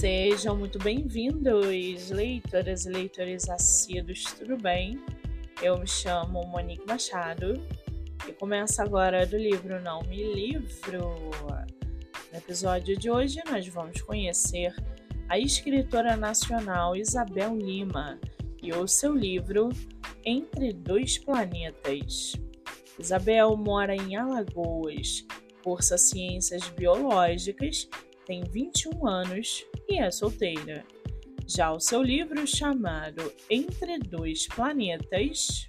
Sejam muito bem-vindos, leitoras e leitores assíduos, tudo bem? Eu me chamo Monique Machado e começa agora do livro Não Me Livro. No episódio de hoje, nós vamos conhecer a escritora nacional Isabel Lima e o seu livro Entre Dois Planetas. Isabel mora em Alagoas, cursa Ciências Biológicas, tem 21 anos e é solteira. Já o seu livro chamado Entre Dois Planetas,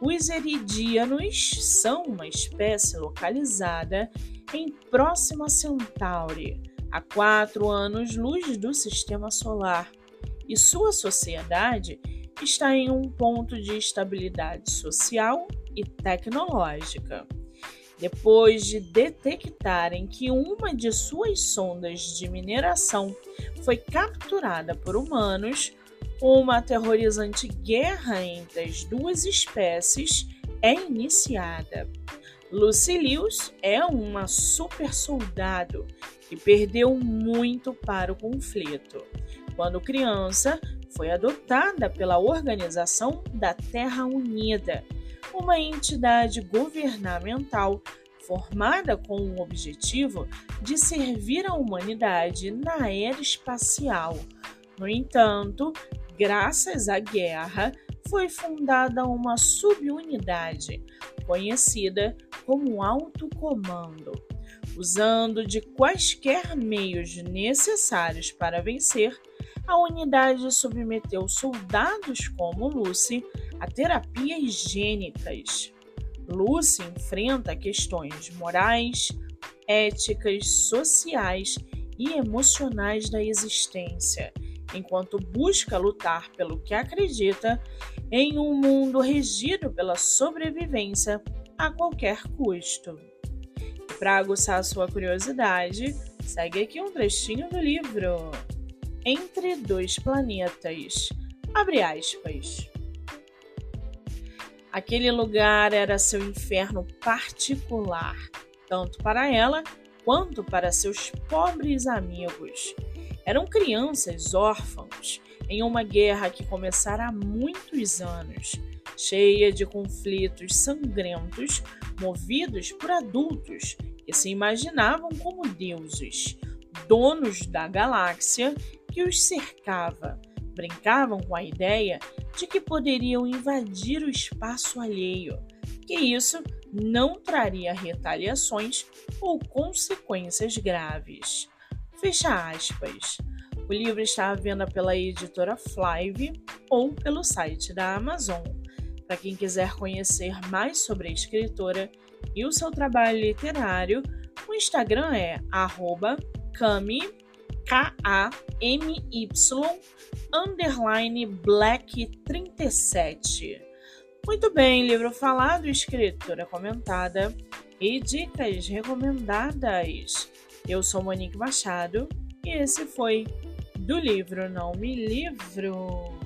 os Eridianos são uma espécie localizada em Próxima Centauri, a quatro anos-luz do Sistema Solar, e sua sociedade está em um ponto de estabilidade social e tecnológica. Depois de detectarem que uma de suas sondas de mineração foi capturada por humanos, uma aterrorizante guerra entre as duas espécies é iniciada. Lucilius é uma super soldado que perdeu muito para o conflito. Quando criança, foi adotada pela Organização da Terra Unida uma entidade governamental formada com o objetivo de servir a humanidade na era espacial. No entanto, graças à guerra, foi fundada uma subunidade conhecida como Alto Comando. Usando de quaisquer meios necessários para vencer, a unidade submeteu soldados como Lucy a terapias higiênicas. Lucy enfrenta questões morais, éticas, sociais e emocionais da existência, enquanto busca lutar pelo que acredita em um mundo regido pela sobrevivência a qualquer custo. Para aguçar sua curiosidade, segue aqui um trechinho do livro Entre Dois Planetas. Abre aspas. Aquele lugar era seu inferno particular, tanto para ela quanto para seus pobres amigos. Eram crianças órfãos em uma guerra que começara há muitos anos, cheia de conflitos sangrentos movidos por adultos que se imaginavam como deuses, donos da galáxia que os cercava brincavam com a ideia de que poderiam invadir o espaço alheio, que isso não traria retaliações ou consequências graves. Fecha aspas. O livro está à venda pela editora Flive ou pelo site da Amazon. Para quem quiser conhecer mais sobre a escritora e o seu trabalho literário, o Instagram é @kami K-A-M-Y underline black 37. Muito bem, livro falado, escritura comentada e dicas recomendadas. Eu sou Monique Machado e esse foi do livro Não Me Livro.